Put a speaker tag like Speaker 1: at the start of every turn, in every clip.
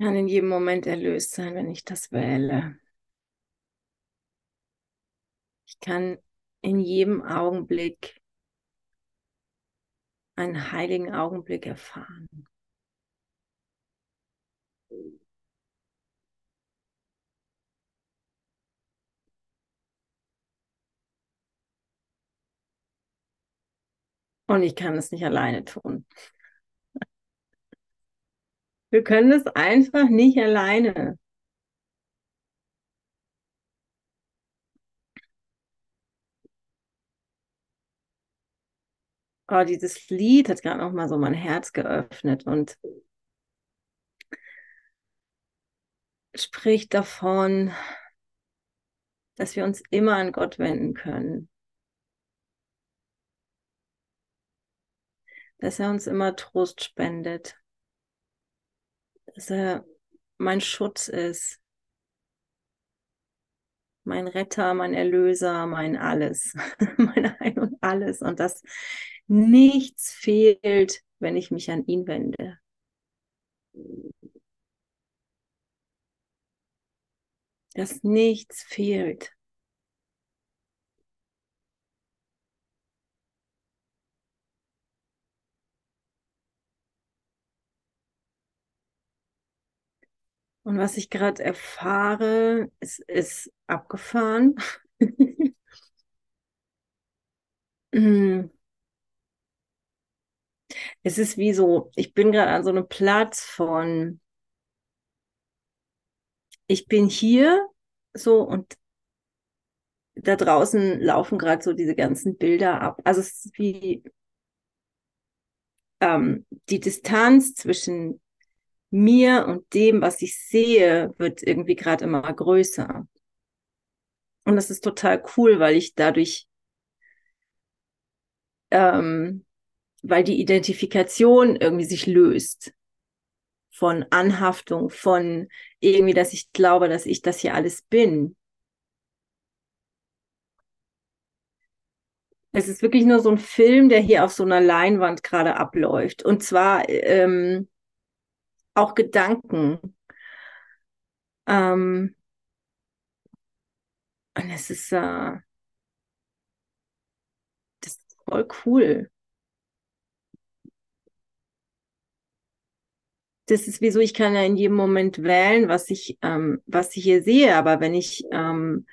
Speaker 1: kann in jedem Moment erlöst sein, wenn ich das wähle. Ich kann in jedem Augenblick einen heiligen Augenblick erfahren. Und ich kann es nicht alleine tun. Wir können es einfach nicht alleine. Oh, dieses Lied hat gerade noch mal so mein Herz geöffnet und spricht davon, dass wir uns immer an Gott wenden können. Dass er uns immer Trost spendet dass er mein Schutz ist, mein Retter, mein Erlöser, mein Alles, mein Ein und Alles und dass nichts fehlt, wenn ich mich an ihn wende. Dass nichts fehlt. Und was ich gerade erfahre, ist, ist abgefahren. es ist wie so, ich bin gerade an so einem Platz von, ich bin hier so und da draußen laufen gerade so diese ganzen Bilder ab. Also es ist wie ähm, die Distanz zwischen mir und dem, was ich sehe, wird irgendwie gerade immer größer. Und das ist total cool, weil ich dadurch, ähm, weil die Identifikation irgendwie sich löst von Anhaftung, von irgendwie, dass ich glaube, dass ich das hier alles bin. Es ist wirklich nur so ein Film, der hier auf so einer Leinwand gerade abläuft. Und zwar ähm, auch Gedanken. Ähm, und es ist, äh, das ist voll cool. Das ist wieso ich kann ja in jedem Moment wählen, was ich, ähm, was ich hier sehe. Aber wenn ich, ähm,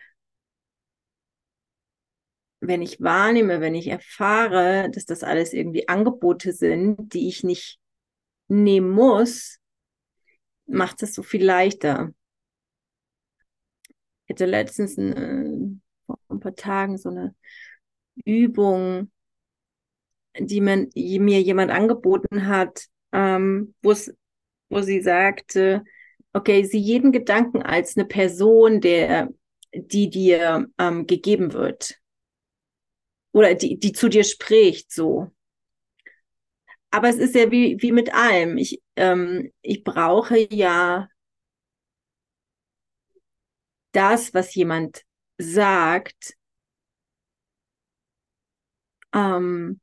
Speaker 1: wenn ich wahrnehme, wenn ich erfahre, dass das alles irgendwie Angebote sind, die ich nicht nehmen muss, macht es so viel leichter. Ich hatte letztens eine, vor ein paar Tagen so eine Übung, die, man, die mir jemand angeboten hat, ähm, wo sie sagte, okay, sieh jeden Gedanken als eine Person, der, die dir ähm, gegeben wird. Oder die, die zu dir spricht, so. Aber es ist ja wie, wie mit allem. Ich, ähm, ich brauche ja das, was jemand sagt, ähm,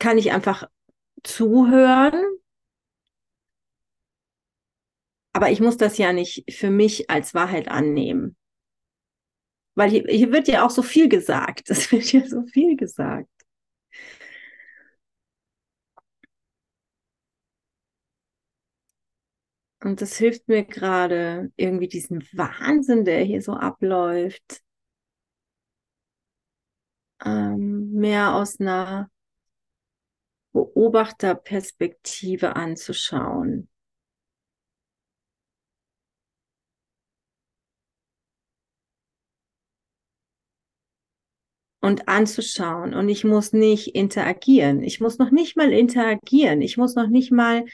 Speaker 1: kann ich einfach zuhören. Aber ich muss das ja nicht für mich als Wahrheit annehmen. Weil hier, hier wird ja auch so viel gesagt. Es wird ja so viel gesagt. Und das hilft mir gerade, irgendwie diesen Wahnsinn, der hier so abläuft, ähm, mehr aus einer Beobachterperspektive anzuschauen. Und anzuschauen. Und ich muss nicht interagieren. Ich muss noch nicht mal interagieren. Ich muss noch nicht mal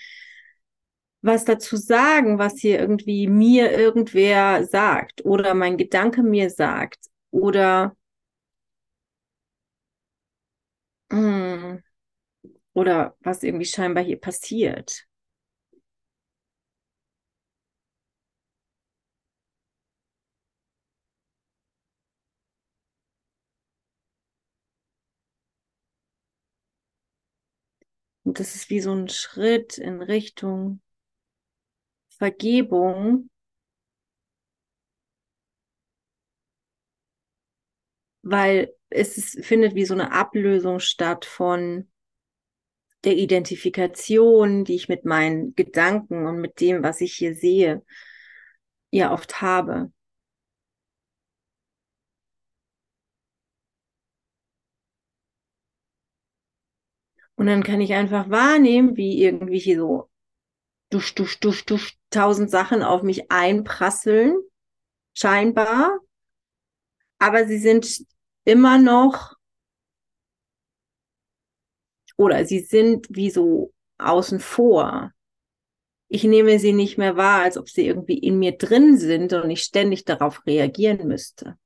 Speaker 1: was dazu sagen, was hier irgendwie mir irgendwer sagt oder mein Gedanke mir sagt oder mm, oder was irgendwie scheinbar hier passiert. Und das ist wie so ein Schritt in Richtung Vergebung, weil es ist, findet wie so eine Ablösung statt von der Identifikation, die ich mit meinen Gedanken und mit dem, was ich hier sehe, ja oft habe. Und dann kann ich einfach wahrnehmen, wie irgendwie hier so dusch, dusch, dusch, dusch, tausend Sachen auf mich einprasseln, scheinbar. Aber sie sind immer noch oder sie sind wie so außen vor. Ich nehme sie nicht mehr wahr, als ob sie irgendwie in mir drin sind und ich ständig darauf reagieren müsste.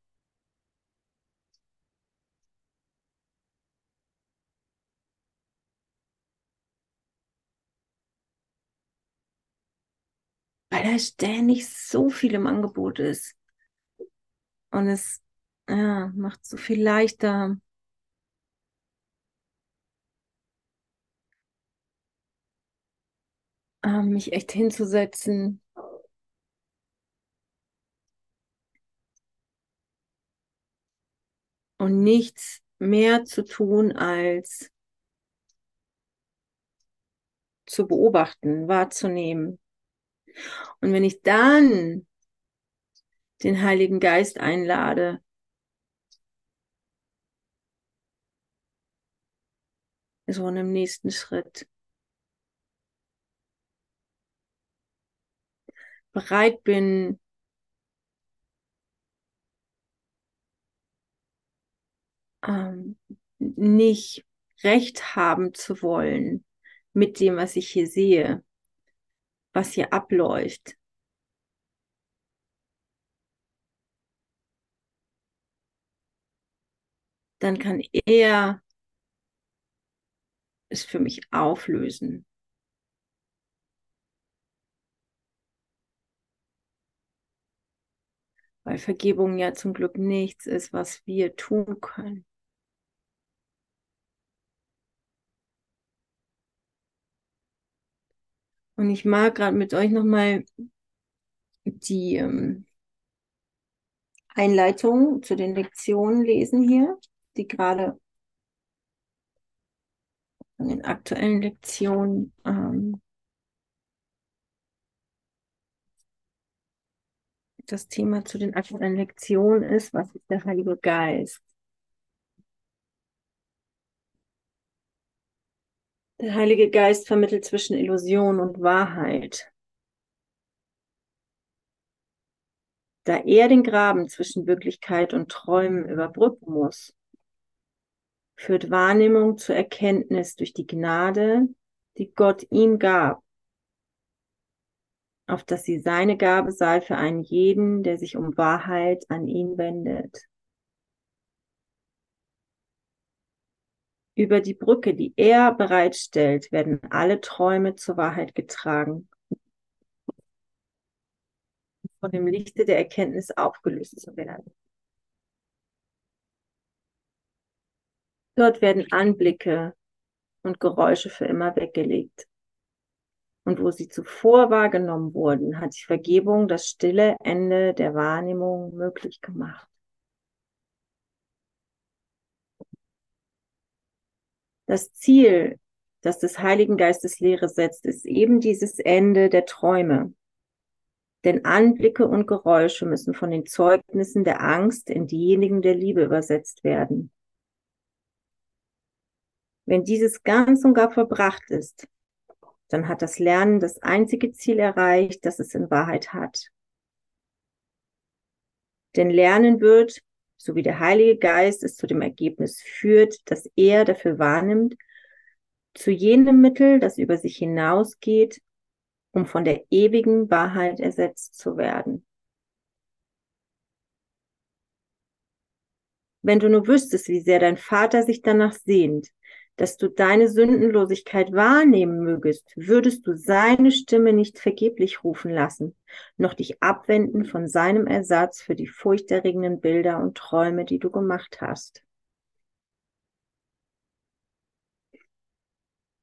Speaker 1: Weil ständig so viel im Angebot ist. Und es ja, macht so viel leichter, ähm, mich echt hinzusetzen. Und nichts mehr zu tun, als zu beobachten, wahrzunehmen. Und wenn ich dann den Heiligen Geist einlade, so in einem nächsten Schritt, bereit bin, ähm, nicht recht haben zu wollen mit dem, was ich hier sehe, was hier abläuft. Dann kann er es für mich auflösen. Weil Vergebung ja zum Glück nichts ist, was wir tun können. Und ich mag gerade mit euch nochmal die ähm, Einleitung zu den Lektionen lesen hier, die gerade von den aktuellen Lektionen ähm, das Thema zu den aktuellen Lektionen ist, was ist der Heilige Geist? Der Heilige Geist vermittelt zwischen Illusion und Wahrheit. Da er den Graben zwischen Wirklichkeit und Träumen überbrücken muss, führt Wahrnehmung zur Erkenntnis durch die Gnade, die Gott ihm gab, auf dass sie seine Gabe sei für einen jeden, der sich um Wahrheit an ihn wendet. Über die Brücke, die er bereitstellt, werden alle Träume zur Wahrheit getragen, von dem Lichte der Erkenntnis aufgelöst zu werden. Dort werden Anblicke und Geräusche für immer weggelegt. Und wo sie zuvor wahrgenommen wurden, hat die Vergebung das stille Ende der Wahrnehmung möglich gemacht. Das Ziel, das des Heiligen Geistes Lehre setzt, ist eben dieses Ende der Träume. Denn Anblicke und Geräusche müssen von den Zeugnissen der Angst in diejenigen der Liebe übersetzt werden. Wenn dieses ganz und gar verbracht ist, dann hat das Lernen das einzige Ziel erreicht, das es in Wahrheit hat. Denn Lernen wird, so wie der Heilige Geist es zu dem Ergebnis führt, dass er dafür wahrnimmt, zu jenem Mittel, das über sich hinausgeht, um von der ewigen Wahrheit ersetzt zu werden. Wenn du nur wüsstest, wie sehr dein Vater sich danach sehnt, dass du deine Sündenlosigkeit wahrnehmen mögest, würdest du seine Stimme nicht vergeblich rufen lassen, noch dich abwenden von seinem Ersatz für die furchterregenden Bilder und Träume, die du gemacht hast.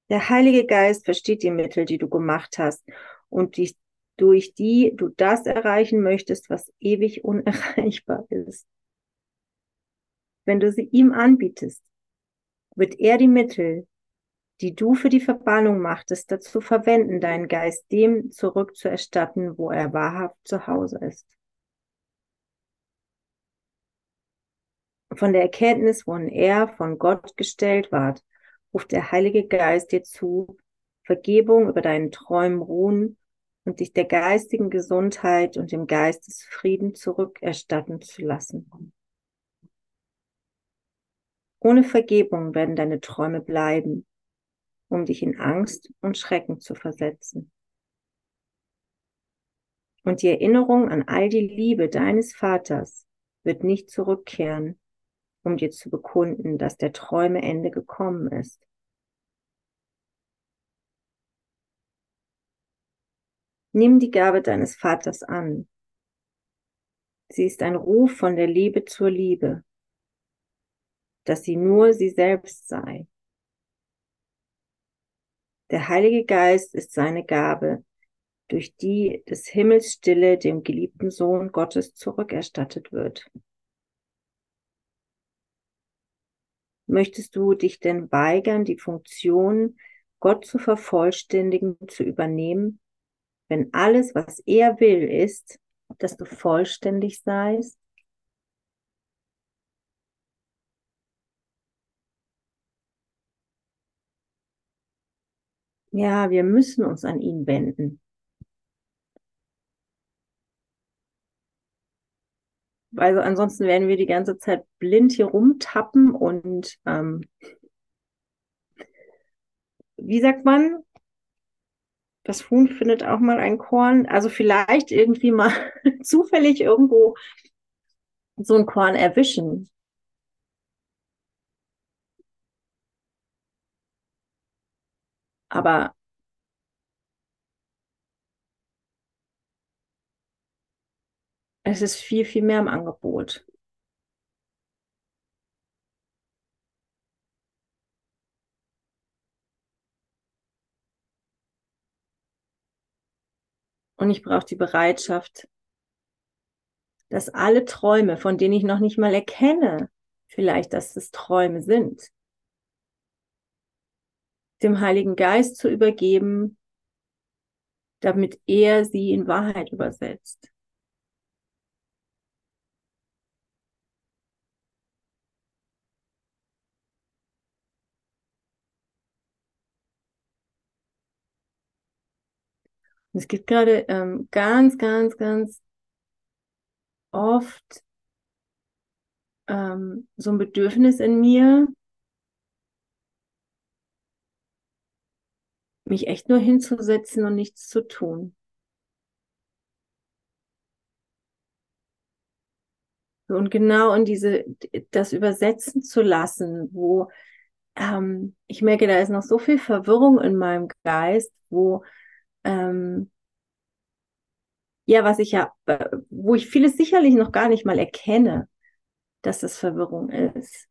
Speaker 1: Der Heilige Geist versteht die Mittel, die du gemacht hast und die, durch die du das erreichen möchtest, was ewig unerreichbar ist. Wenn du sie ihm anbietest, wird er die Mittel, die du für die Verbannung machtest, dazu verwenden, deinen Geist dem zurückzuerstatten, wo er wahrhaft zu Hause ist. Von der Erkenntnis, wohin er von Gott gestellt ward, ruft der Heilige Geist dir zu, Vergebung über deinen Träumen ruhen und dich der geistigen Gesundheit und dem Geist des Frieden zurückerstatten zu lassen. Ohne Vergebung werden deine Träume bleiben, um dich in Angst und Schrecken zu versetzen. Und die Erinnerung an all die Liebe deines Vaters wird nicht zurückkehren, um dir zu bekunden, dass der Träume Ende gekommen ist. Nimm die Gabe deines Vaters an. Sie ist ein Ruf von der Liebe zur Liebe dass sie nur sie selbst sei. Der Heilige Geist ist seine Gabe, durch die des Himmels Stille dem geliebten Sohn Gottes zurückerstattet wird. Möchtest du dich denn weigern, die Funktion, Gott zu vervollständigen, zu übernehmen, wenn alles, was er will, ist, dass du vollständig seist? Ja, wir müssen uns an ihn wenden. Also ansonsten werden wir die ganze Zeit blind hier rumtappen und ähm, wie sagt man, das Huhn findet auch mal ein Korn. Also vielleicht irgendwie mal zufällig irgendwo so ein Korn erwischen. Aber es ist viel, viel mehr im Angebot. Und ich brauche die Bereitschaft, dass alle Träume, von denen ich noch nicht mal erkenne, vielleicht, dass es Träume sind, dem Heiligen Geist zu übergeben, damit er sie in Wahrheit übersetzt. es gibt gerade ähm, ganz, ganz, ganz oft ähm, so ein Bedürfnis in mir, mich echt nur hinzusetzen und nichts zu tun. Und genau in diese, das übersetzen zu lassen, wo ähm, ich merke, da ist noch so viel Verwirrung in meinem Geist, wo ähm, ja, was ich ja, äh, wo ich vieles sicherlich noch gar nicht mal erkenne, dass das Verwirrung ist.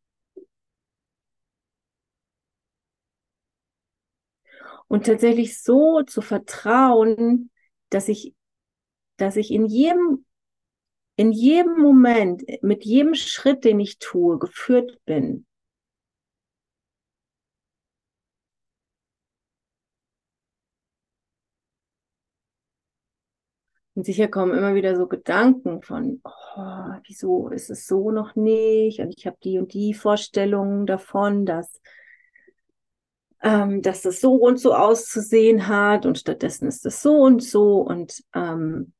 Speaker 1: Und tatsächlich so zu vertrauen, dass ich, dass ich in jedem, in jedem Moment, mit jedem Schritt, den ich tue, geführt bin. Und sicher kommen immer wieder so Gedanken von, oh, wieso ist es so noch nicht? Und ich habe die und die Vorstellungen davon, dass ähm, dass das so und so auszusehen hat und stattdessen ist es so und so und ähm,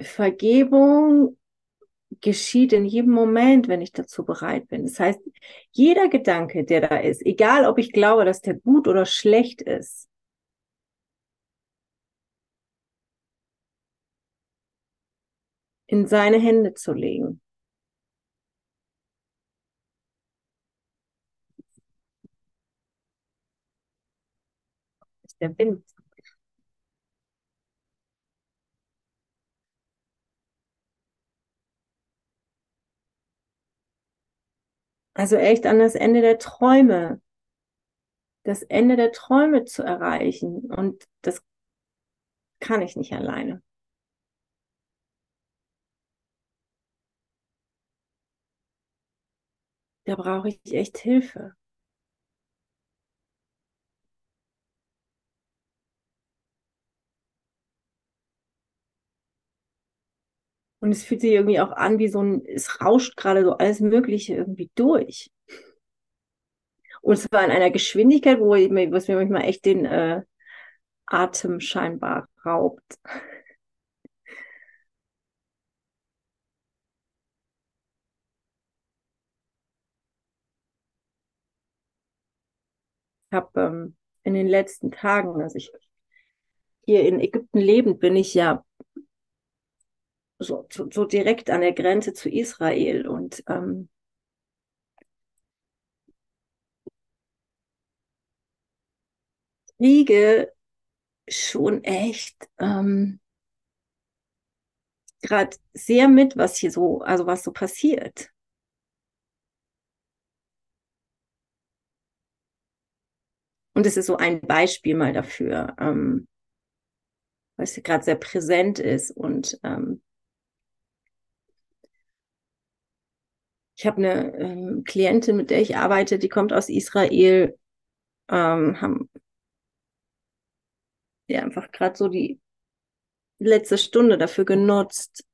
Speaker 1: Vergebung geschieht in jedem Moment, wenn ich dazu bereit bin. Das heißt, jeder Gedanke, der da ist, egal ob ich glaube, dass der gut oder schlecht ist, in seine Hände zu legen. Der Wind. Also echt an das Ende der Träume, das Ende der Träume zu erreichen. Und das kann ich nicht alleine. Da brauche ich echt Hilfe. Und es fühlt sich irgendwie auch an, wie so ein, es rauscht gerade so alles Mögliche irgendwie durch. Und zwar in einer Geschwindigkeit, wo ich, was mir manchmal echt den äh, Atem scheinbar raubt. Ich habe ähm, in den letzten Tagen, als ich hier in Ägypten lebend bin, ich ja so, so, so direkt an der Grenze zu Israel und ähm, kriege schon echt ähm, gerade sehr mit, was hier so, also was so passiert. Und es ist so ein Beispiel mal dafür, ähm, was gerade sehr präsent ist und ähm, Ich habe eine ähm, Klientin, mit der ich arbeite, die kommt aus Israel, ähm, haben ja einfach gerade so die letzte Stunde dafür genutzt,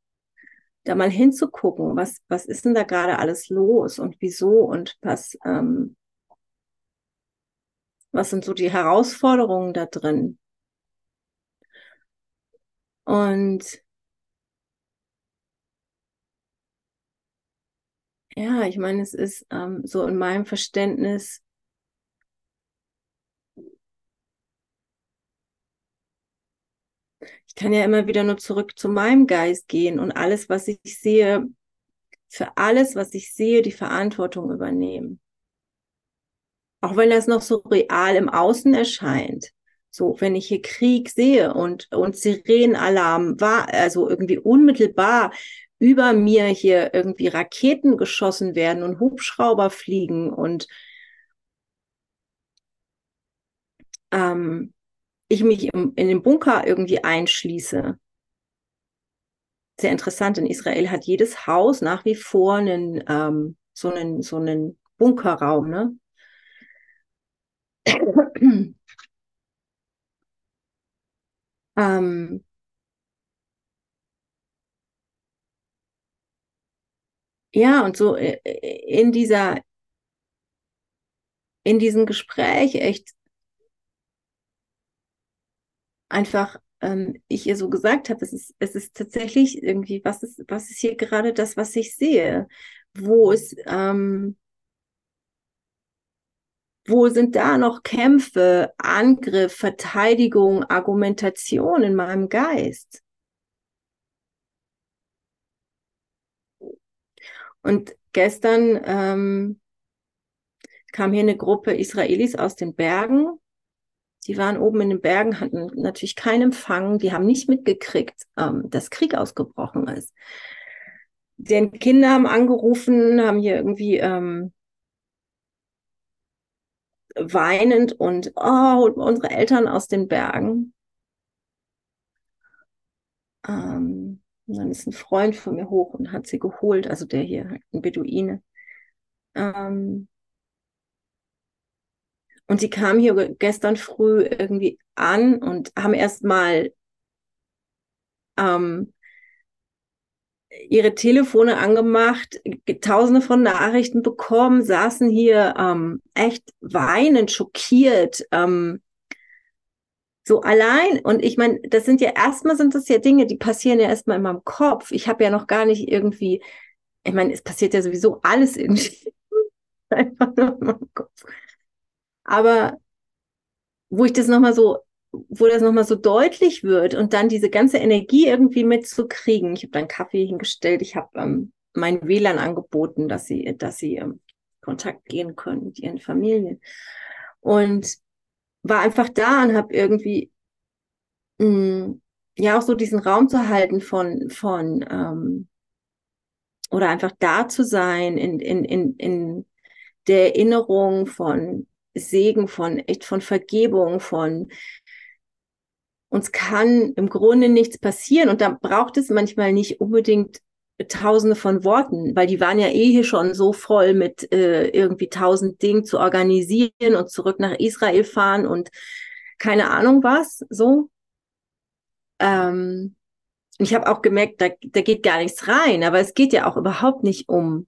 Speaker 1: da mal hinzugucken, was, was ist denn da gerade alles los und wieso und was, ähm, was sind so die Herausforderungen da drin. Und Ja, ich meine, es ist ähm, so in meinem Verständnis ich kann ja immer wieder nur zurück zu meinem Geist gehen und alles, was ich sehe, für alles, was ich sehe, die Verantwortung übernehmen. Auch wenn das noch so real im Außen erscheint. So, wenn ich hier Krieg sehe und, und Sirenenalarm war, also irgendwie unmittelbar über mir hier irgendwie Raketen geschossen werden und Hubschrauber fliegen und ähm, ich mich im, in den Bunker irgendwie einschließe. Sehr interessant, in Israel hat jedes Haus nach wie vor einen, ähm, so einen, so einen Bunkerraum, ne? ähm, ja, und so äh, äh, in dieser, in diesem Gespräch echt einfach ähm, ich ihr so gesagt habe, es ist, es ist tatsächlich irgendwie, was ist, was ist hier gerade das, was ich sehe? Wo ist, ähm, wo sind da noch Kämpfe, Angriff, Verteidigung, Argumentation in meinem Geist? Und gestern ähm, kam hier eine Gruppe Israelis aus den Bergen. Die waren oben in den Bergen, hatten natürlich keinen Empfang. Die haben nicht mitgekriegt, ähm, dass Krieg ausgebrochen ist. Den Kinder haben angerufen, haben hier irgendwie ähm, weinend und oh, unsere Eltern aus den Bergen. Ähm, und dann ist ein Freund von mir hoch und hat sie geholt, also der hier, ein Beduine. Ähm, und sie kamen hier gestern früh irgendwie an und haben erstmal ähm, ihre Telefone angemacht, tausende von Nachrichten bekommen, saßen hier ähm, echt weinend, schockiert, ähm, so allein, und ich meine, das sind ja erstmal sind das ja Dinge, die passieren ja erstmal in meinem Kopf. Ich habe ja noch gar nicht irgendwie, ich meine, es passiert ja sowieso alles irgendwie einfach nur in meinem Kopf. Aber wo ich das nochmal so wo das nochmal so deutlich wird und dann diese ganze Energie irgendwie mitzukriegen. Ich habe dann Kaffee hingestellt, ich habe ähm, mein WLAN angeboten, dass sie, dass sie ähm, Kontakt gehen können mit ihren Familien. Und war einfach da und habe irgendwie mh, mm, ja auch so diesen Raum zu halten von, von ähm, oder einfach da zu sein in, in, in, in der Erinnerung von Segen, von echt von Vergebung, von uns kann im Grunde nichts passieren. Und da braucht es manchmal nicht unbedingt Tausende von Worten, weil die waren ja eh hier schon so voll mit äh, irgendwie tausend Dingen zu organisieren und zurück nach Israel fahren und keine Ahnung was, so. Ähm, ich habe auch gemerkt, da, da geht gar nichts rein, aber es geht ja auch überhaupt nicht um,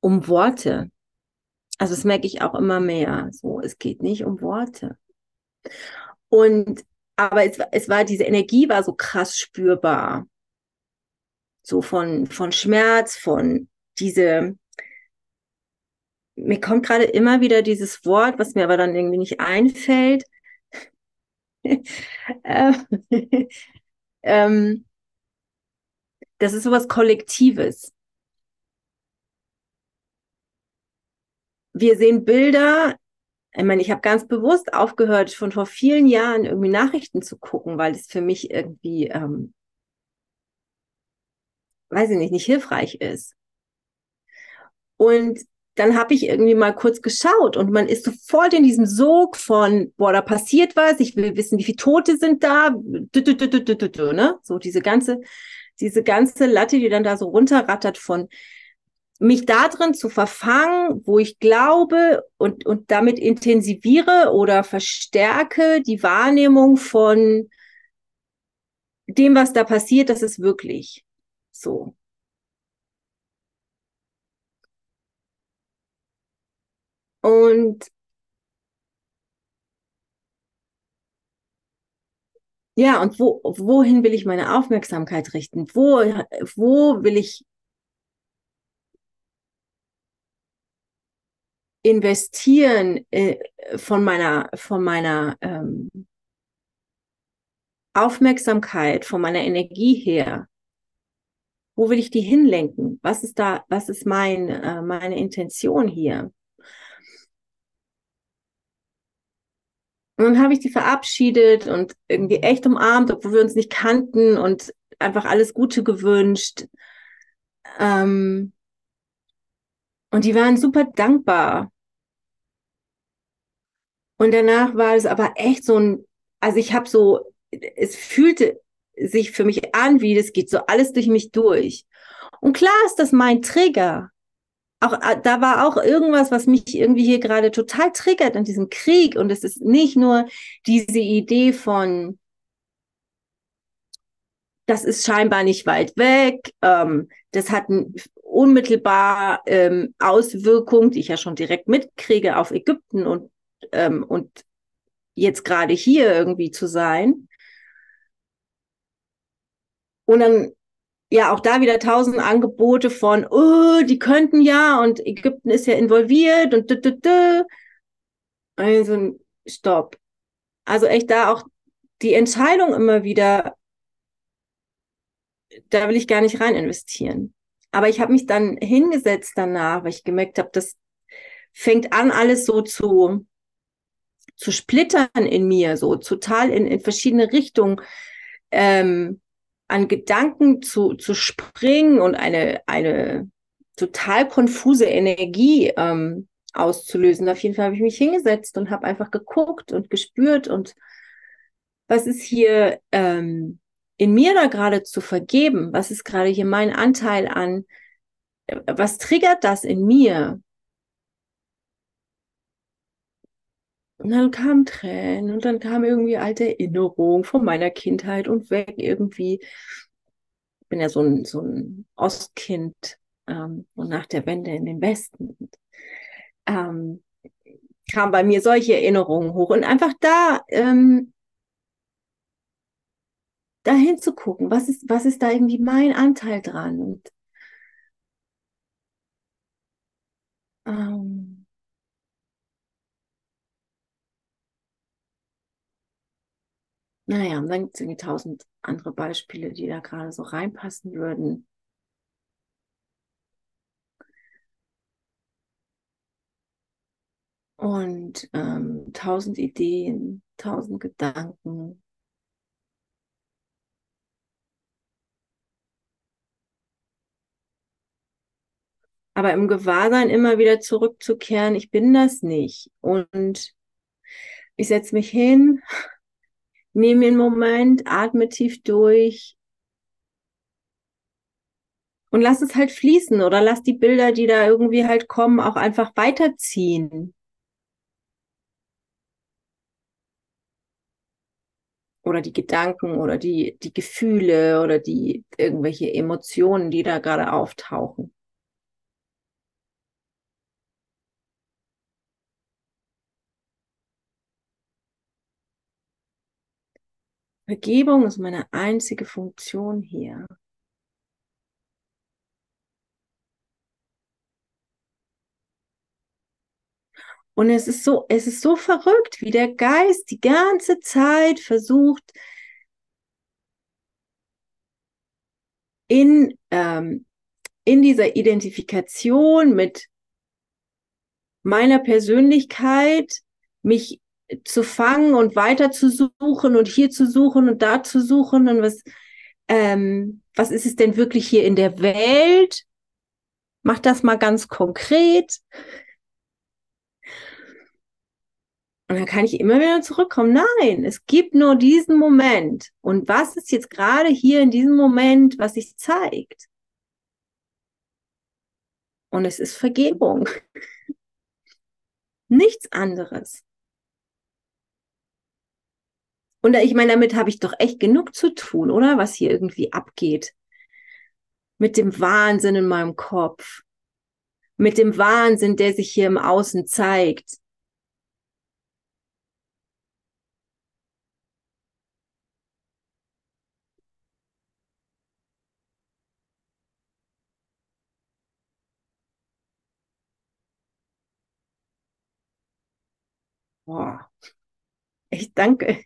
Speaker 1: um Worte. Also das merke ich auch immer mehr. So, es geht nicht um Worte. Und aber es, es war, diese Energie war so krass spürbar. So von, von Schmerz, von diese, mir kommt gerade immer wieder dieses Wort, was mir aber dann irgendwie nicht einfällt. ähm, das ist sowas Kollektives. Wir sehen Bilder ich meine, ich habe ganz bewusst aufgehört, schon vor vielen Jahren irgendwie Nachrichten zu gucken, weil es für mich irgendwie, ähm, weiß ich nicht, nicht hilfreich ist. Und dann habe ich irgendwie mal kurz geschaut und man ist sofort in diesem Sog von, boah, da passiert was, ich will wissen, wie viele Tote sind da, ne? So diese ganze, diese ganze Latte, die dann da so runterrattert von, mich darin zu verfangen, wo ich glaube und, und damit intensiviere oder verstärke die Wahrnehmung von dem, was da passiert, das ist wirklich so. Und ja, und wo, wohin will ich meine Aufmerksamkeit richten? Wo, wo will ich investieren äh, von meiner, von meiner ähm, Aufmerksamkeit, von meiner Energie her? Wo will ich die hinlenken? Was ist da, was ist mein, äh, meine Intention hier? Und dann habe ich die verabschiedet und irgendwie echt umarmt, obwohl wir uns nicht kannten und einfach alles Gute gewünscht. Ähm, und die waren super dankbar. Und danach war es aber echt so ein, also ich habe so, es fühlte sich für mich an, wie das geht so alles durch mich durch. Und klar ist das mein Trigger. Auch äh, da war auch irgendwas, was mich irgendwie hier gerade total triggert an diesem Krieg. Und es ist nicht nur diese Idee von, das ist scheinbar nicht weit weg. Ähm, das hat unmittelbar ähm, Auswirkungen, die ich ja schon direkt mitkriege, auf Ägypten und ähm, und jetzt gerade hier irgendwie zu sein. Und dann ja auch da wieder tausend Angebote von, oh, die könnten ja und Ägypten ist ja involviert und d -d -d. also stopp. Also echt da auch die Entscheidung immer wieder, da will ich gar nicht rein investieren. Aber ich habe mich dann hingesetzt danach, weil ich gemerkt habe, das fängt an, alles so zu zu splittern in mir, so total in, in verschiedene Richtungen ähm, an Gedanken zu, zu springen und eine, eine total konfuse Energie ähm, auszulösen. Auf jeden Fall habe ich mich hingesetzt und habe einfach geguckt und gespürt und was ist hier ähm, in mir da gerade zu vergeben? Was ist gerade hier mein Anteil an? Was triggert das in mir? Und dann kamen Tränen und dann kam irgendwie alte Erinnerungen von meiner Kindheit und weg irgendwie. Ich bin ja so ein, so ein Ostkind ähm, und nach der Wende in den Westen. Ähm, kam bei mir solche Erinnerungen hoch und einfach da ähm, dahin zu gucken, was ist, was ist da irgendwie mein Anteil dran und ähm, Naja, und dann gibt es irgendwie tausend andere Beispiele, die da gerade so reinpassen würden. Und ähm, tausend Ideen, tausend Gedanken. Aber im Gewahrsein immer wieder zurückzukehren, ich bin das nicht. Und ich setze mich hin, nehme den Moment, atme tief durch und lass es halt fließen oder lass die Bilder, die da irgendwie halt kommen, auch einfach weiterziehen. Oder die Gedanken oder die, die Gefühle oder die irgendwelche Emotionen, die da gerade auftauchen. Vergebung ist meine einzige Funktion hier. Und es ist so, es ist so verrückt, wie der Geist die ganze Zeit versucht, in, ähm, in dieser Identifikation mit meiner Persönlichkeit mich zu fangen und weiter zu suchen und hier zu suchen und da zu suchen und was, ähm, was ist es denn wirklich hier in der Welt? Mach das mal ganz konkret. Und dann kann ich immer wieder zurückkommen. Nein, es gibt nur diesen Moment. Und was ist jetzt gerade hier in diesem Moment, was sich zeigt? Und es ist Vergebung. Nichts anderes. Und ich meine, damit habe ich doch echt genug zu tun, oder? Was hier irgendwie abgeht. Mit dem Wahnsinn in meinem Kopf. Mit dem Wahnsinn, der sich hier im Außen zeigt. Boah. Ich danke,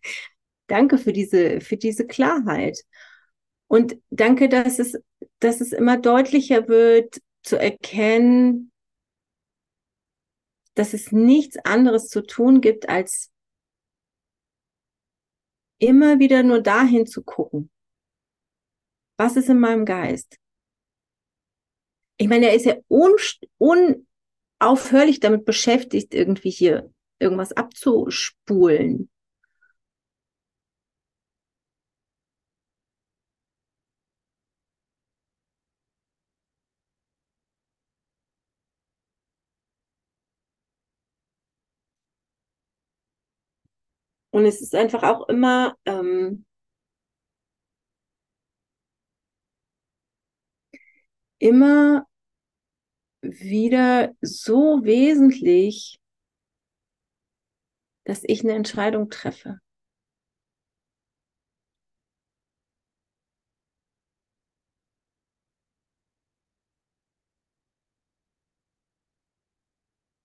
Speaker 1: danke für diese, für diese Klarheit. Und danke, dass es, dass es immer deutlicher wird, zu erkennen, dass es nichts anderes zu tun gibt, als immer wieder nur dahin zu gucken. Was ist in meinem Geist? Ich meine, er ist ja un, unaufhörlich damit beschäftigt, irgendwie hier irgendwas abzuspulen. Und es ist einfach auch immer ähm, immer wieder so wesentlich, dass ich eine Entscheidung treffe.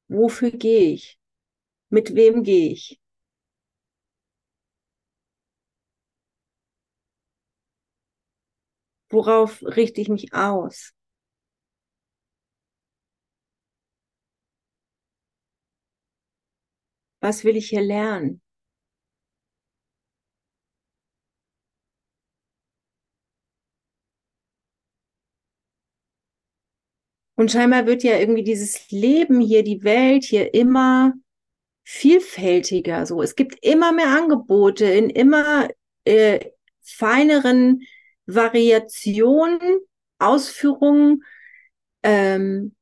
Speaker 1: Wofür gehe ich? Mit wem gehe ich? Worauf richte ich mich aus? Was will ich hier lernen? Und scheinbar wird ja irgendwie dieses Leben hier, die Welt hier immer vielfältiger. So, es gibt immer mehr Angebote in immer äh, feineren Variationen, Ausführungen. Ähm,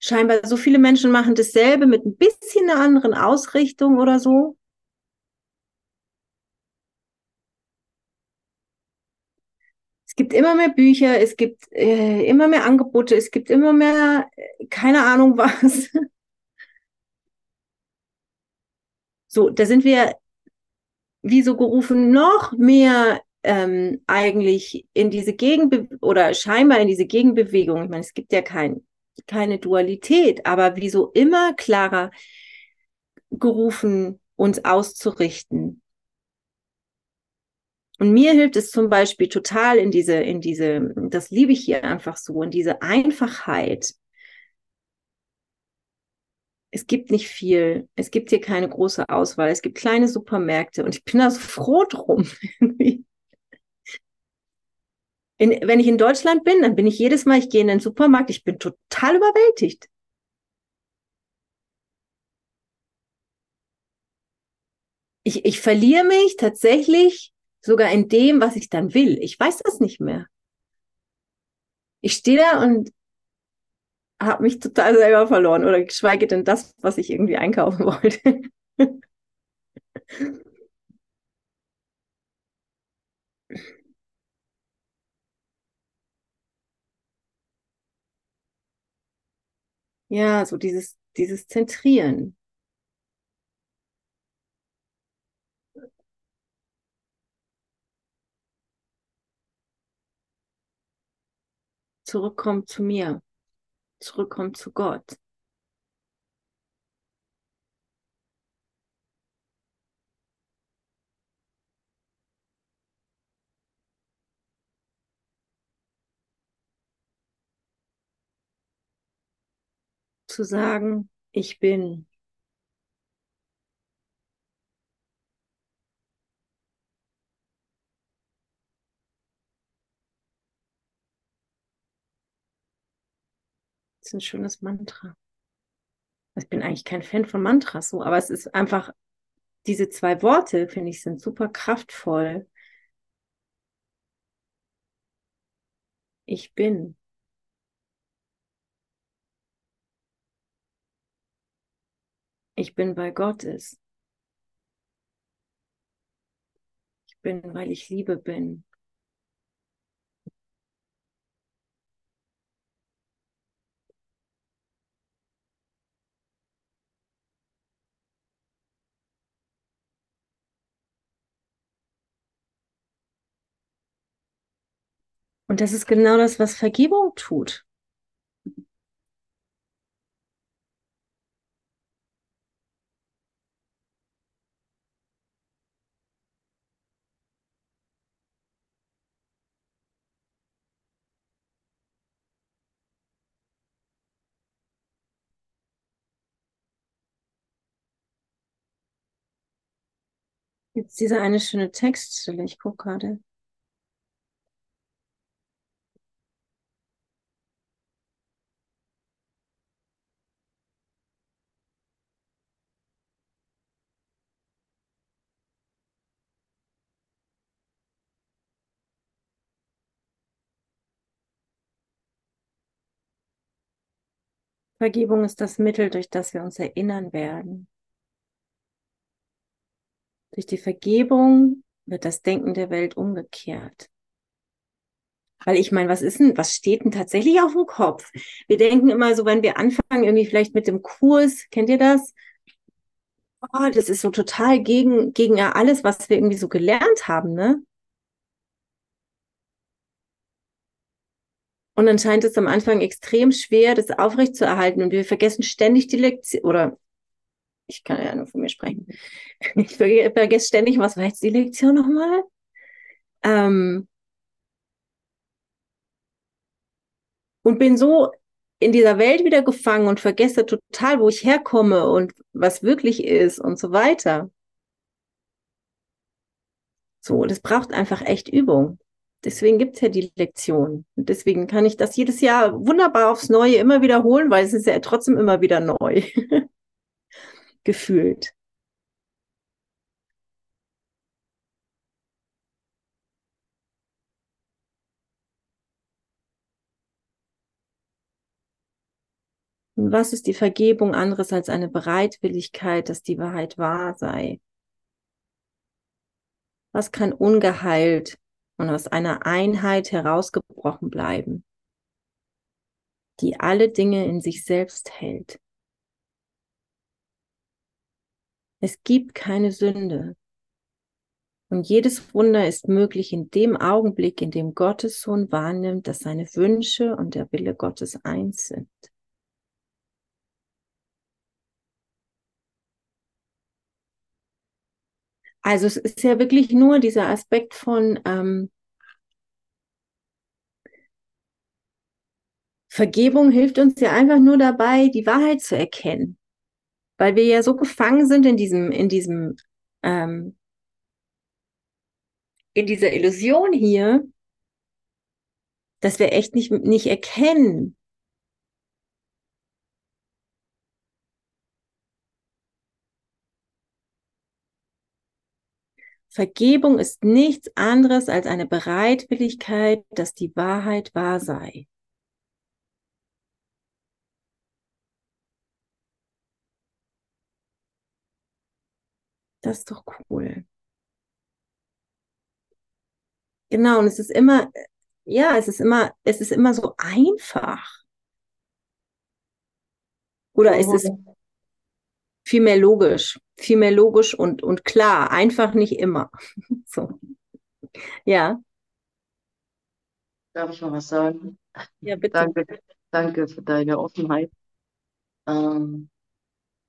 Speaker 1: scheinbar so viele Menschen machen dasselbe mit ein bisschen einer anderen Ausrichtung oder so. Es gibt immer mehr Bücher, es gibt äh, immer mehr Angebote, es gibt immer mehr, äh, keine Ahnung was. So, da sind wir wie so gerufen, noch mehr ähm, eigentlich in diese Gegenbe oder scheinbar in diese Gegenbewegung. Ich meine, es gibt ja kein, keine Dualität, aber wie so immer klarer gerufen, uns auszurichten. Und mir hilft es zum Beispiel total in diese, in diese, das liebe ich hier einfach so, in diese Einfachheit. Es gibt nicht viel. Es gibt hier keine große Auswahl. Es gibt kleine Supermärkte und ich bin da so froh drum. In, wenn ich in Deutschland bin, dann bin ich jedes Mal, ich gehe in den Supermarkt, ich bin total überwältigt. Ich, ich verliere mich tatsächlich sogar in dem, was ich dann will. Ich weiß das nicht mehr. Ich stehe da und habe mich total selber verloren oder geschweige denn das, was ich irgendwie einkaufen wollte. Ja, so dieses, dieses Zentrieren. Zurückkommen zu mir zurückkommt zu Gott. Zu sagen, ich bin. Das ist ein schönes Mantra. Ich bin eigentlich kein Fan von Mantras so, aber es ist einfach, diese zwei Worte, finde ich, sind super kraftvoll. Ich bin. Ich bin, weil Gott ist. Ich bin, weil ich Liebe bin. Und das ist genau das, was Vergebung tut. Jetzt dieser eine schöne Textstelle, ich gucke gerade. Vergebung ist das Mittel, durch das wir uns erinnern werden. Durch die Vergebung wird das Denken der Welt umgekehrt. Weil ich meine, was ist denn, was steht denn tatsächlich auf dem Kopf? Wir denken immer so, wenn wir anfangen, irgendwie vielleicht mit dem Kurs, kennt ihr das? Oh, das ist so total gegen, gegen alles, was wir irgendwie so gelernt haben, ne? Und dann scheint es am Anfang extrem schwer, das aufrechtzuerhalten. Und wir vergessen ständig die Lektion, oder ich kann ja nur von mir sprechen. Ich vergesse ständig, was war jetzt die Lektion nochmal? Ähm, und bin so in dieser Welt wieder gefangen und vergesse total, wo ich herkomme und was wirklich ist und so weiter. So, das braucht einfach echt Übung. Deswegen gibt es ja die Lektion. Und deswegen kann ich das jedes Jahr wunderbar aufs Neue immer wiederholen, weil es ist ja trotzdem immer wieder neu gefühlt. Und was ist die Vergebung anderes als eine Bereitwilligkeit, dass die Wahrheit wahr sei? Was kann ungeheilt und aus einer Einheit herausgebrochen bleiben, die alle Dinge in sich selbst hält? Es gibt keine Sünde. Und jedes Wunder ist möglich in dem Augenblick, in dem Gottes Sohn wahrnimmt, dass seine Wünsche und der Wille Gottes eins sind. Also es ist ja wirklich nur dieser Aspekt von ähm, Vergebung hilft uns ja einfach nur dabei, die Wahrheit zu erkennen. Weil wir ja so gefangen sind in diesem, in diesem, ähm, in dieser Illusion hier, dass wir echt nicht, nicht erkennen, Vergebung ist nichts anderes als eine Bereitwilligkeit, dass die Wahrheit wahr sei. Das ist doch cool. Genau, und es ist immer, ja, es ist immer, es ist immer so einfach. Oder ist es viel mehr logisch, viel mehr logisch und, und klar, einfach nicht immer. so. Ja.
Speaker 2: Darf ich mal was sagen?
Speaker 1: Ja, bitte.
Speaker 2: Danke, danke für deine Offenheit. Ähm,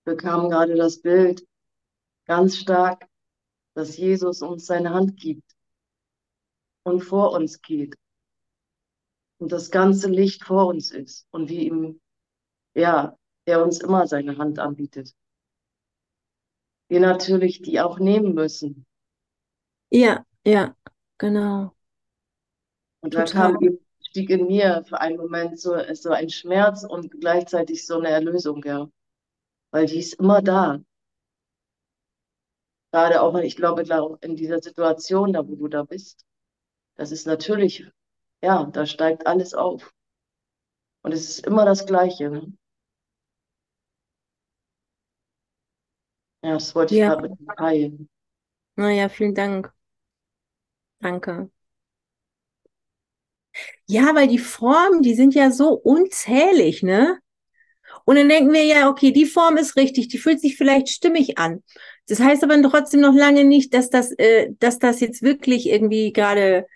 Speaker 2: wir bekamen gerade das Bild ganz stark, dass Jesus uns seine Hand gibt und vor uns geht und das ganze Licht vor uns ist und wie ihm, ja, er uns immer seine Hand anbietet wir natürlich die auch nehmen müssen.
Speaker 1: Ja, ja, genau.
Speaker 2: Und da kam eben, stieg in mir für einen Moment so, so ein Schmerz und gleichzeitig so eine Erlösung, ja. Weil die ist immer da. Gerade auch, ich glaube, in dieser Situation, da wo du da bist, das ist natürlich, ja, da steigt alles auf. Und es ist immer das Gleiche. Ne? Ja, das wollte ich ja. gerade mit teilen.
Speaker 1: Naja, vielen Dank. Danke. Ja, weil die Formen, die sind ja so unzählig, ne? Und dann denken wir ja, okay, die Form ist richtig, die fühlt sich vielleicht stimmig an. Das heißt aber trotzdem noch lange nicht, dass das, äh, dass das jetzt wirklich irgendwie gerade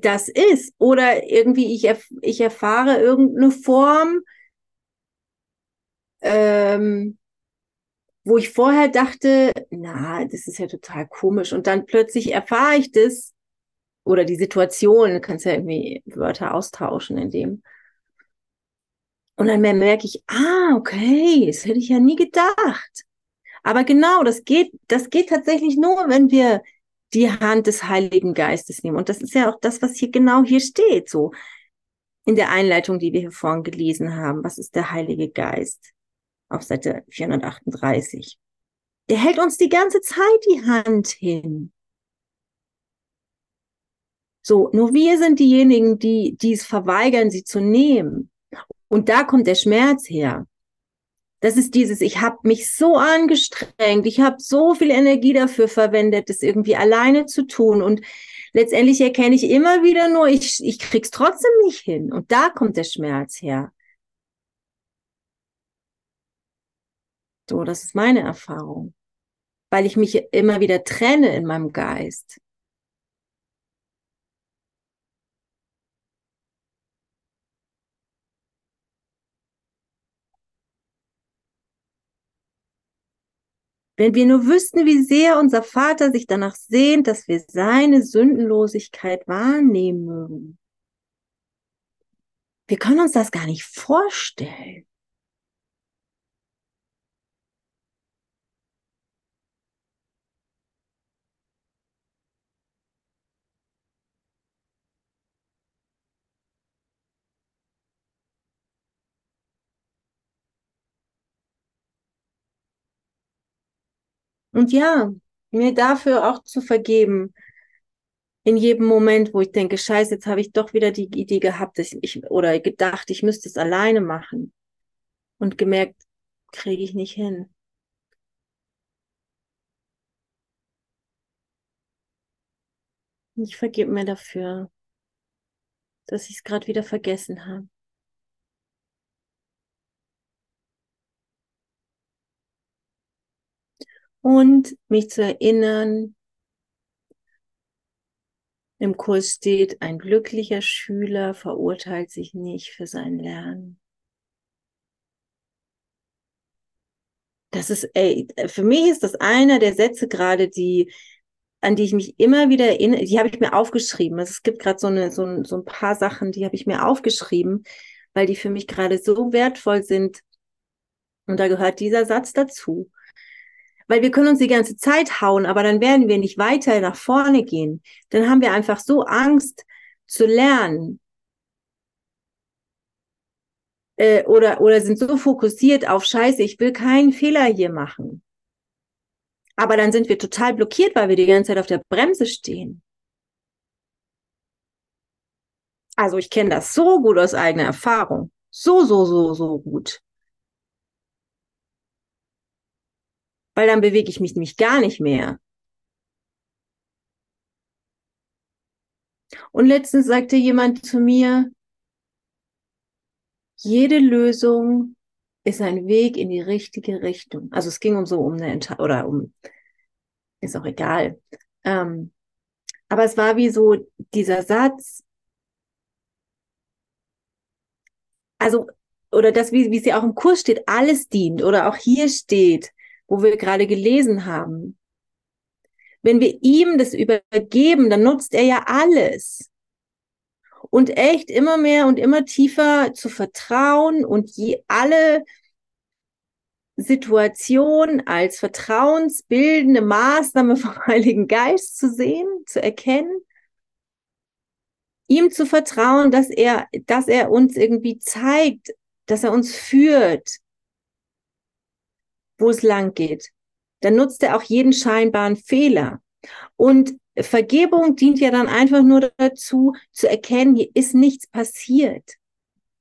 Speaker 1: das ist. Oder irgendwie ich, erf ich erfahre irgendeine Form, ähm, wo ich vorher dachte, na, das ist ja total komisch. Und dann plötzlich erfahre ich das oder die Situation, du kannst ja irgendwie Wörter austauschen in dem. Und dann merke ich, ah, okay, das hätte ich ja nie gedacht. Aber genau, das geht, das geht tatsächlich nur, wenn wir die Hand des Heiligen Geistes nehmen. Und das ist ja auch das, was hier genau hier steht, so in der Einleitung, die wir hier vorhin gelesen haben. Was ist der Heilige Geist? auf Seite 438. Der hält uns die ganze Zeit die Hand hin. So, nur wir sind diejenigen, die, die es verweigern, sie zu nehmen. Und da kommt der Schmerz her. Das ist dieses, ich habe mich so angestrengt, ich habe so viel Energie dafür verwendet, das irgendwie alleine zu tun. Und letztendlich erkenne ich immer wieder nur, ich, ich krieg's trotzdem nicht hin. Und da kommt der Schmerz her. So, das ist meine Erfahrung, weil ich mich immer wieder trenne in meinem Geist. Wenn wir nur wüssten, wie sehr unser Vater sich danach sehnt, dass wir seine Sündenlosigkeit wahrnehmen mögen. Wir können uns das gar nicht vorstellen. Und ja, mir dafür auch zu vergeben. In jedem Moment, wo ich denke, scheiße, jetzt habe ich doch wieder die Idee gehabt, dass ich, oder gedacht, ich müsste es alleine machen. Und gemerkt, kriege ich nicht hin. Ich vergebe mir dafür, dass ich es gerade wieder vergessen habe. Und mich zu erinnern, im Kurs steht, ein glücklicher Schüler verurteilt sich nicht für sein Lernen. Das ist, ey, für mich ist das einer der Sätze gerade, die, an die ich mich immer wieder erinnere, die habe ich mir aufgeschrieben. Also es gibt gerade so, so, so ein paar Sachen, die habe ich mir aufgeschrieben, weil die für mich gerade so wertvoll sind. Und da gehört dieser Satz dazu. Weil wir können uns die ganze Zeit hauen, aber dann werden wir nicht weiter nach vorne gehen. Dann haben wir einfach so Angst zu lernen. Äh, oder, oder sind so fokussiert auf Scheiße, ich will keinen Fehler hier machen. Aber dann sind wir total blockiert, weil wir die ganze Zeit auf der Bremse stehen. Also ich kenne das so gut aus eigener Erfahrung. So, so, so, so gut. Weil dann bewege ich mich nämlich gar nicht mehr. Und letztens sagte jemand zu mir, jede Lösung ist ein Weg in die richtige Richtung. Also es ging um so um eine Entscheidung oder um, ist auch egal. Ähm, aber es war wie so dieser Satz, also, oder das, wie, wie es ja auch im Kurs steht, alles dient oder auch hier steht, wo wir gerade gelesen haben. Wenn wir ihm das übergeben, dann nutzt er ja alles und echt immer mehr und immer tiefer zu vertrauen und je alle Situation als vertrauensbildende Maßnahme vom Heiligen Geist zu sehen, zu erkennen, ihm zu vertrauen, dass er, dass er uns irgendwie zeigt, dass er uns führt, wo es lang geht. Dann nutzt er auch jeden scheinbaren Fehler. Und Vergebung dient ja dann einfach nur dazu, zu erkennen, hier ist nichts passiert.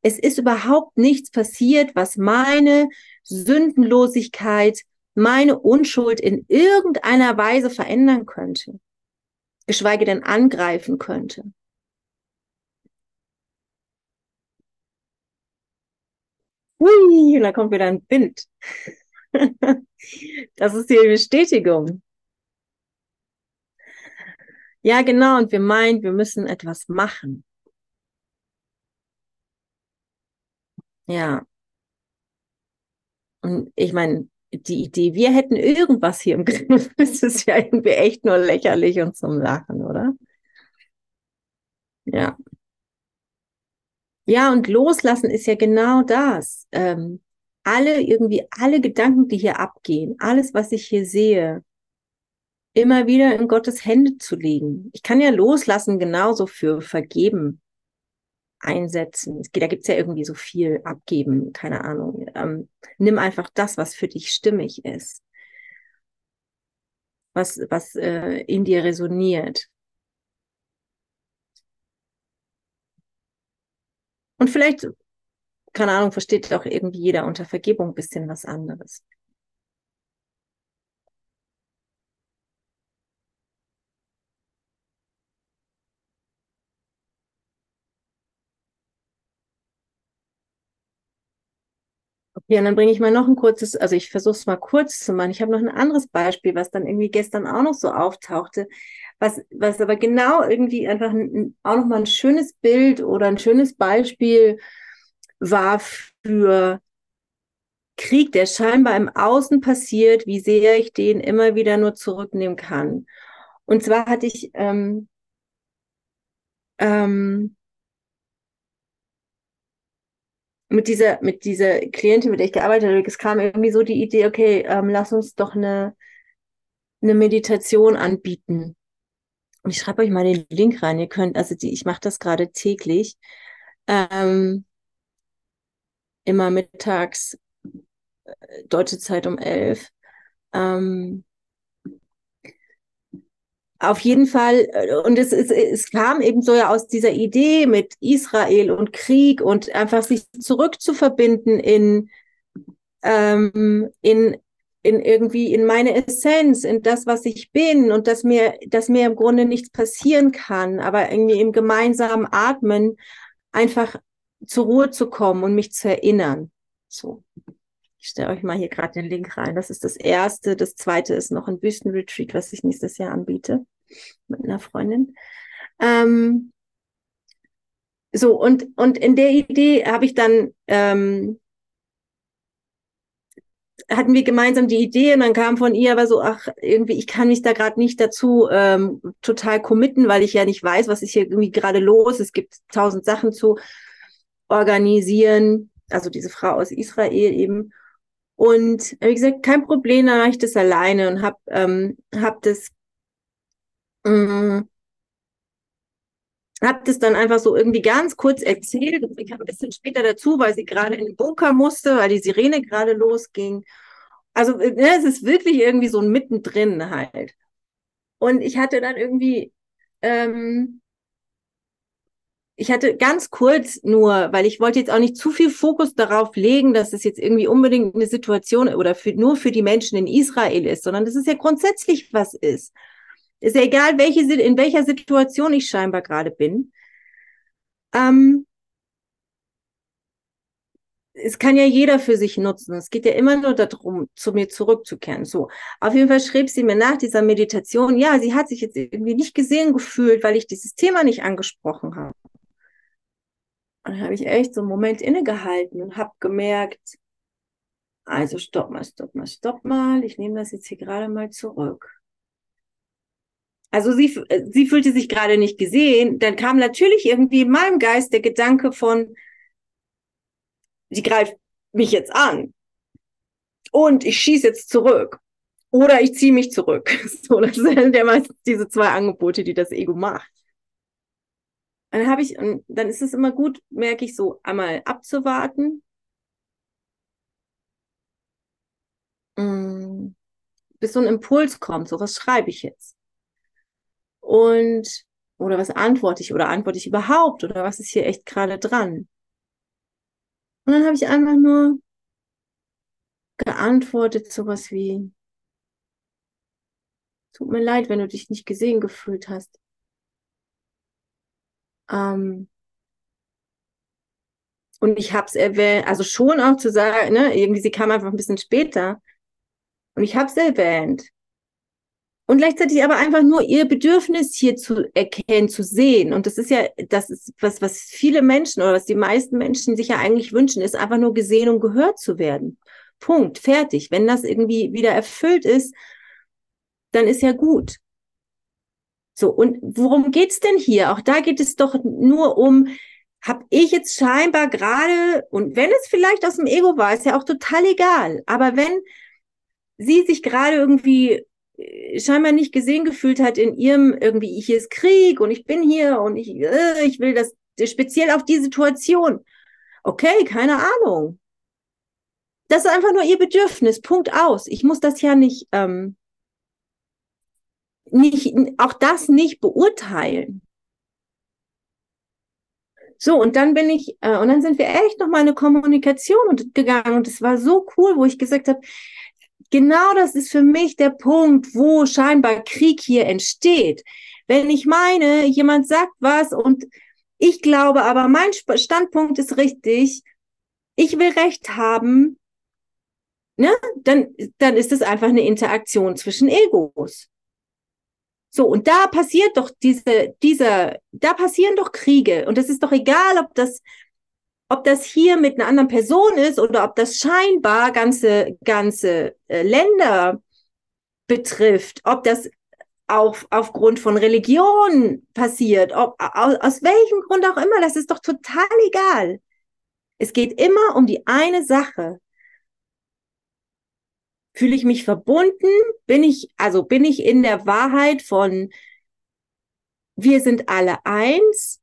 Speaker 1: Es ist überhaupt nichts passiert, was meine Sündenlosigkeit, meine Unschuld in irgendeiner Weise verändern könnte, geschweige denn angreifen könnte. Hui, da kommt wieder ein Bild. Das ist die Bestätigung. Ja, genau. Und wir meinen, wir müssen etwas machen. Ja. Und ich meine, die Idee, wir hätten irgendwas hier im Griff, das ist ja irgendwie echt nur lächerlich und zum Lachen, oder? Ja. Ja, und loslassen ist ja genau das. Ähm, alle irgendwie, alle Gedanken, die hier abgehen, alles, was ich hier sehe, immer wieder in Gottes Hände zu legen. Ich kann ja loslassen genauso für vergeben einsetzen. Da gibt's ja irgendwie so viel abgeben, keine Ahnung. Ähm, nimm einfach das, was für dich stimmig ist, was, was äh, in dir resoniert. Und vielleicht, keine Ahnung, versteht auch irgendwie jeder unter Vergebung ein bisschen was anderes. Ja, und dann bringe ich mal noch ein kurzes, also ich versuche es mal kurz zu machen. Ich habe noch ein anderes Beispiel, was dann irgendwie gestern auch noch so auftauchte, was, was aber genau irgendwie einfach ein, auch noch mal ein schönes Bild oder ein schönes Beispiel war für Krieg, der scheinbar im Außen passiert, wie sehr ich den immer wieder nur zurücknehmen kann. Und zwar hatte ich ähm, ähm, mit dieser, mit dieser Klientin, mit der ich gearbeitet habe, es kam irgendwie so die Idee, okay, ähm, lass uns doch eine, eine Meditation anbieten. Und ich schreibe euch mal den Link rein. Ihr könnt, also die, ich mache das gerade täglich. Ähm, immer mittags, äh, deutsche Zeit um elf. Ähm, auf jeden Fall, äh, und es, es, es kam eben so ja aus dieser Idee mit Israel und Krieg und einfach sich zurückzuverbinden in, ähm, in, in irgendwie in meine Essenz, in das, was ich bin und dass mir, dass mir im Grunde nichts passieren kann, aber irgendwie im gemeinsamen Atmen einfach zur Ruhe zu kommen und mich zu erinnern. So. Ich stelle euch mal hier gerade den Link rein. Das ist das erste. Das zweite ist noch ein Büstenretreat, was ich nächstes Jahr anbiete mit einer Freundin. Ähm, so, und, und in der Idee habe ich dann ähm, hatten wir gemeinsam die Idee und dann kam von ihr aber so, ach, irgendwie, ich kann mich da gerade nicht dazu ähm, total committen, weil ich ja nicht weiß, was ist hier irgendwie gerade los. Es gibt tausend Sachen zu organisieren. Also diese Frau aus Israel eben. Und wie gesagt, kein Problem, dann mache ich das alleine und habe ähm, hab das habe das dann einfach so irgendwie ganz kurz erzählt. Ich kam ein bisschen später dazu, weil sie gerade in den Bunker musste, weil die Sirene gerade losging. Also ne, es ist wirklich irgendwie so ein Mittendrin halt. Und ich hatte dann irgendwie, ähm, ich hatte ganz kurz nur, weil ich wollte jetzt auch nicht zu viel Fokus darauf legen, dass es jetzt irgendwie unbedingt eine Situation oder für, nur für die Menschen in Israel ist, sondern dass es ja grundsätzlich was ist. Ist ja egal, welche, in welcher Situation ich scheinbar gerade bin. Ähm, es kann ja jeder für sich nutzen. Es geht ja immer nur darum, zu mir zurückzukehren. So. Auf jeden Fall schrieb sie mir nach dieser Meditation, ja, sie hat sich jetzt irgendwie nicht gesehen gefühlt, weil ich dieses Thema nicht angesprochen habe. Dann habe ich echt so einen Moment innegehalten und habe gemerkt, also stopp mal, stopp mal, stopp mal. Ich nehme das jetzt hier gerade mal zurück. Also sie, sie fühlte sich gerade nicht gesehen. Dann kam natürlich irgendwie in meinem Geist der Gedanke von, sie greift mich jetzt an. Und ich schieße jetzt zurück. Oder ich ziehe mich zurück. So, das sind ja meistens diese zwei Angebote, die das Ego macht. Dann habe ich, und dann ist es immer gut, merke ich so, einmal abzuwarten. Mm, bis so ein Impuls kommt, so was schreibe ich jetzt? Und, oder was antworte ich oder antworte ich überhaupt oder was ist hier echt gerade dran? Und dann habe ich einfach nur geantwortet, sowas wie, tut mir leid, wenn du dich nicht gesehen gefühlt hast. Ähm, und ich habe es erwähnt, also schon auch zu sagen, ne, irgendwie sie kam einfach ein bisschen später. Und ich habe es erwähnt. Und gleichzeitig aber einfach nur ihr Bedürfnis hier zu erkennen, zu sehen. Und das ist ja, das ist was, was viele Menschen oder was die meisten Menschen sich ja eigentlich wünschen, ist einfach nur gesehen und gehört zu werden. Punkt, fertig. Wenn das irgendwie wieder erfüllt ist, dann ist ja gut. So, und worum geht's denn hier? Auch da geht es doch nur um, habe ich jetzt scheinbar gerade, und wenn es vielleicht aus dem Ego war, ist ja auch total egal, aber wenn sie sich gerade irgendwie scheinbar nicht gesehen gefühlt hat in ihrem irgendwie, hier ist Krieg und ich bin hier und ich, äh, ich will das speziell auf die Situation. Okay, keine Ahnung. Das ist einfach nur ihr Bedürfnis. Punkt aus. Ich muss das ja nicht, ähm, nicht, auch das nicht beurteilen. So, und dann bin ich, äh, und dann sind wir echt noch mal eine Kommunikation gegangen und es war so cool, wo ich gesagt habe, genau das ist für mich der Punkt, wo scheinbar Krieg hier entsteht. Wenn ich meine, jemand sagt was und ich glaube aber, mein Standpunkt ist richtig, ich will Recht haben, ne, dann, dann ist es einfach eine Interaktion zwischen Egos. So, und da passiert doch diese, dieser, da passieren doch Kriege. Und es ist doch egal, ob das ob das hier mit einer anderen Person ist oder ob das scheinbar ganze, ganze äh, Länder betrifft, ob das auf, aufgrund von Religion passiert, ob, aus, aus welchem Grund auch immer, das ist doch total egal. Es geht immer um die eine Sache. Fühle ich mich verbunden? Bin ich, also bin ich in der Wahrheit von wir sind alle eins?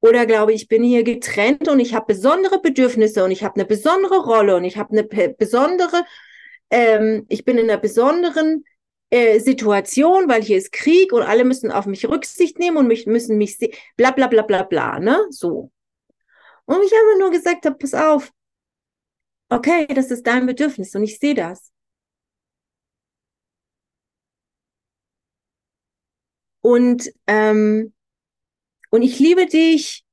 Speaker 1: Oder glaube ich, bin hier getrennt und ich habe besondere Bedürfnisse und ich habe eine besondere Rolle und ich habe eine besondere, ähm, ich bin in einer besonderen äh, Situation, weil hier ist Krieg und alle müssen auf mich Rücksicht nehmen und mich, müssen mich sehen, bla bla bla bla bla, ne? So. Und ich habe nur gesagt habe, pass auf, okay, das ist dein Bedürfnis und ich sehe das. Und ähm, und ich liebe dich,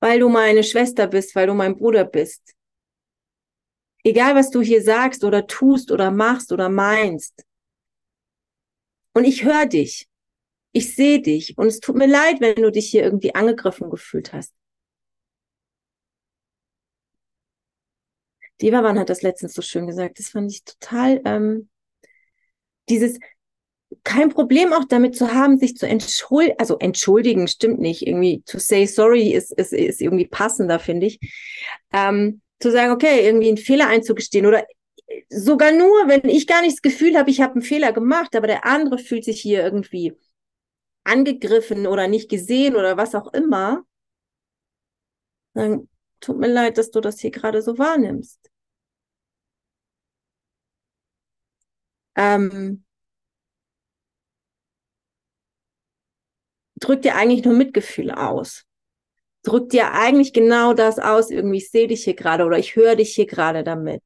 Speaker 1: weil du meine Schwester bist, weil du mein Bruder bist. Egal, was du hier sagst oder tust oder machst oder meinst. Und ich höre dich. Ich sehe dich. Und es tut mir leid, wenn du dich hier irgendwie angegriffen gefühlt hast. Die Wawan hat das letztens so schön gesagt. Das fand ich total, ähm, dieses, kein Problem auch damit zu haben, sich zu entschuldigen, also entschuldigen stimmt nicht, irgendwie to say sorry ist, ist, ist irgendwie passender, finde ich. Ähm, zu sagen, okay, irgendwie einen Fehler einzugestehen oder sogar nur, wenn ich gar nicht das Gefühl habe, ich habe einen Fehler gemacht, aber der andere fühlt sich hier irgendwie angegriffen oder nicht gesehen oder was auch immer, dann tut mir leid, dass du das hier gerade so wahrnimmst. Ähm, drückt dir eigentlich nur Mitgefühl aus. Drückt dir eigentlich genau das aus, irgendwie, ich sehe dich hier gerade oder ich höre dich hier gerade damit.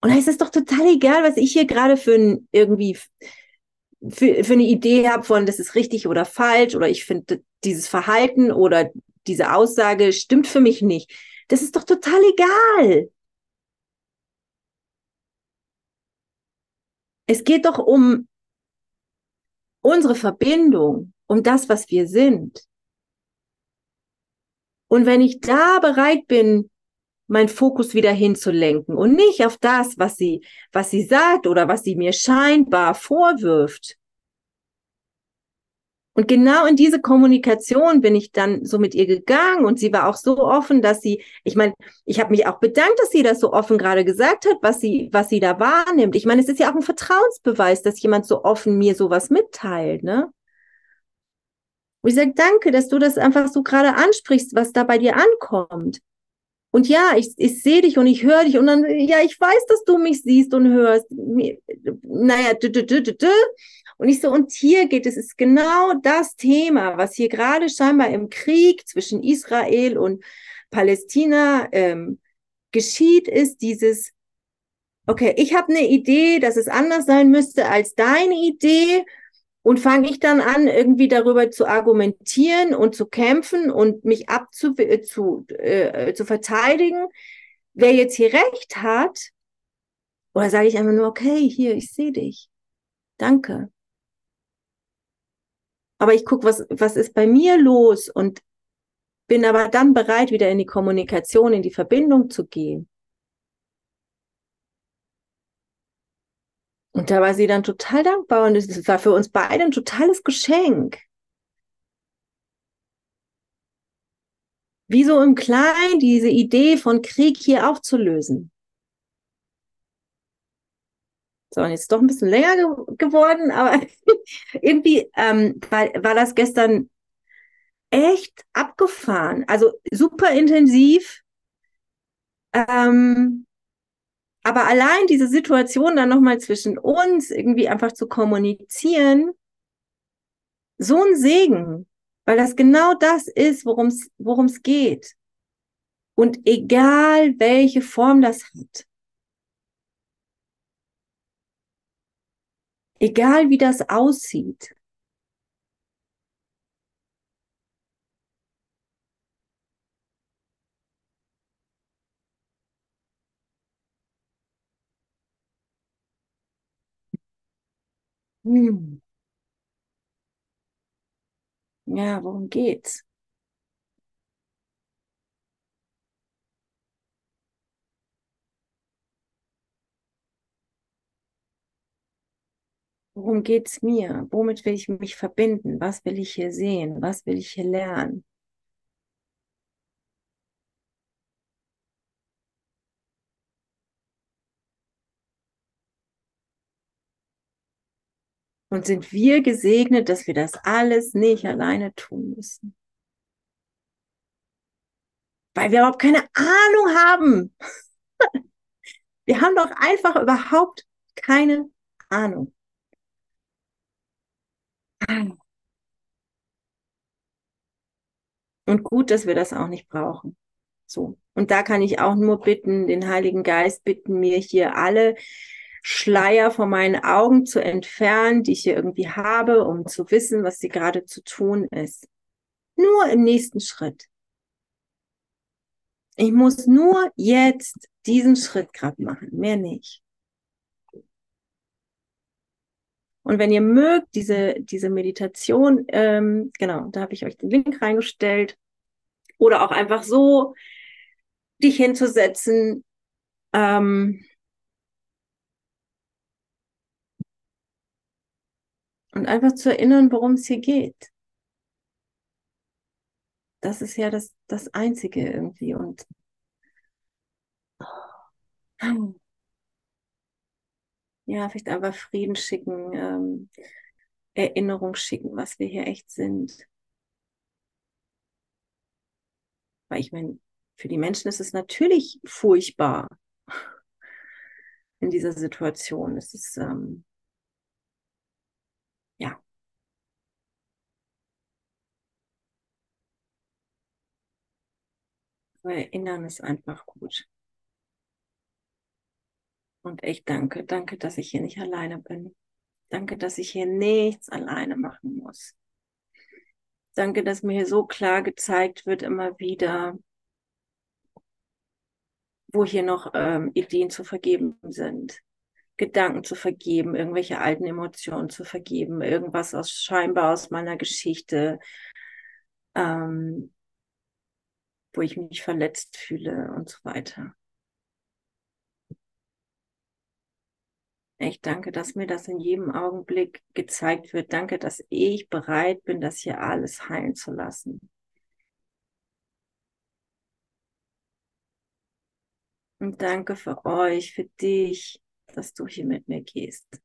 Speaker 1: Und da ist es doch total egal, was ich hier gerade für ein, irgendwie für, für eine Idee habe von, das ist richtig oder falsch oder ich finde dieses Verhalten oder diese Aussage stimmt für mich nicht. Das ist doch total egal. Es geht doch um unsere Verbindung, um das, was wir sind. Und wenn ich da bereit bin, meinen Fokus wieder hinzulenken und nicht auf das, was sie, was sie sagt oder was sie mir scheinbar vorwirft. Und genau in diese Kommunikation bin ich dann so mit ihr gegangen und sie war auch so offen, dass sie, ich meine, ich habe mich auch bedankt, dass sie das so offen gerade gesagt hat, was sie, was sie da wahrnimmt. Ich meine, es ist ja auch ein Vertrauensbeweis, dass jemand so offen mir sowas mitteilt, ne? Und ich sage, danke, dass du das einfach so gerade ansprichst, was da bei dir ankommt. Und ja, ich, ich sehe dich und ich höre dich und dann, ja, ich weiß, dass du mich siehst und hörst. Naja, dü, dü, dü, dü, dü. Und ich so, und hier geht es, ist genau das Thema, was hier gerade scheinbar im Krieg zwischen Israel und Palästina ähm, geschieht, ist dieses, okay, ich habe eine Idee, dass es anders sein müsste als deine Idee und fange ich dann an, irgendwie darüber zu argumentieren und zu kämpfen und mich abzu äh, zu, äh, zu verteidigen, wer jetzt hier recht hat? Oder sage ich einfach nur, okay, hier, ich sehe dich. Danke. Aber ich gucke, was, was ist bei mir los und bin aber dann bereit, wieder in die Kommunikation, in die Verbindung zu gehen. Und da war sie dann total dankbar und es war für uns beide ein totales Geschenk. Wie so im Kleinen diese Idee von Krieg hier aufzulösen. So, und jetzt doch ein bisschen länger ge geworden, aber irgendwie ähm, war, war das gestern echt abgefahren. Also super intensiv. Ähm, aber allein diese Situation dann nochmal zwischen uns irgendwie einfach zu kommunizieren, so ein Segen, weil das genau das ist, worum es geht. Und egal welche Form das hat, egal wie das aussieht, Hm. Ja, worum geht's? Worum geht's mir? Womit will ich mich verbinden? Was will ich hier sehen? Was will ich hier lernen? Und sind wir gesegnet, dass wir das alles nicht alleine tun müssen? Weil wir überhaupt keine Ahnung haben. Wir haben doch einfach überhaupt keine Ahnung. Und gut, dass wir das auch nicht brauchen. So. Und da kann ich auch nur bitten, den Heiligen Geist bitten, mir hier alle Schleier von meinen Augen zu entfernen, die ich hier irgendwie habe, um zu wissen, was sie gerade zu tun ist. Nur im nächsten Schritt. Ich muss nur jetzt diesen Schritt gerade machen, mehr nicht. Und wenn ihr mögt, diese, diese Meditation, ähm, genau, da habe ich euch den Link reingestellt. Oder auch einfach so dich hinzusetzen, Ähm, und einfach zu erinnern, worum es hier geht. Das ist ja das, das Einzige irgendwie. Und ja, vielleicht einfach Frieden schicken, ähm, Erinnerung schicken, was wir hier echt sind. Weil ich meine, für die Menschen ist es natürlich furchtbar in dieser Situation. Es ist, ähm, erinnern ist einfach gut. Und echt danke, danke, dass ich hier nicht alleine bin. Danke, dass ich hier nichts alleine machen muss. Danke, dass mir hier so klar gezeigt wird immer wieder, wo hier noch ähm, Ideen zu vergeben sind, Gedanken zu vergeben, irgendwelche alten Emotionen zu vergeben, irgendwas aus scheinbar aus meiner Geschichte, ähm, wo ich mich verletzt fühle und so weiter. Ich danke, dass mir das in jedem Augenblick gezeigt wird. Danke, dass ich bereit bin, das hier alles heilen zu lassen. Und danke für euch, für dich, dass du hier mit mir gehst.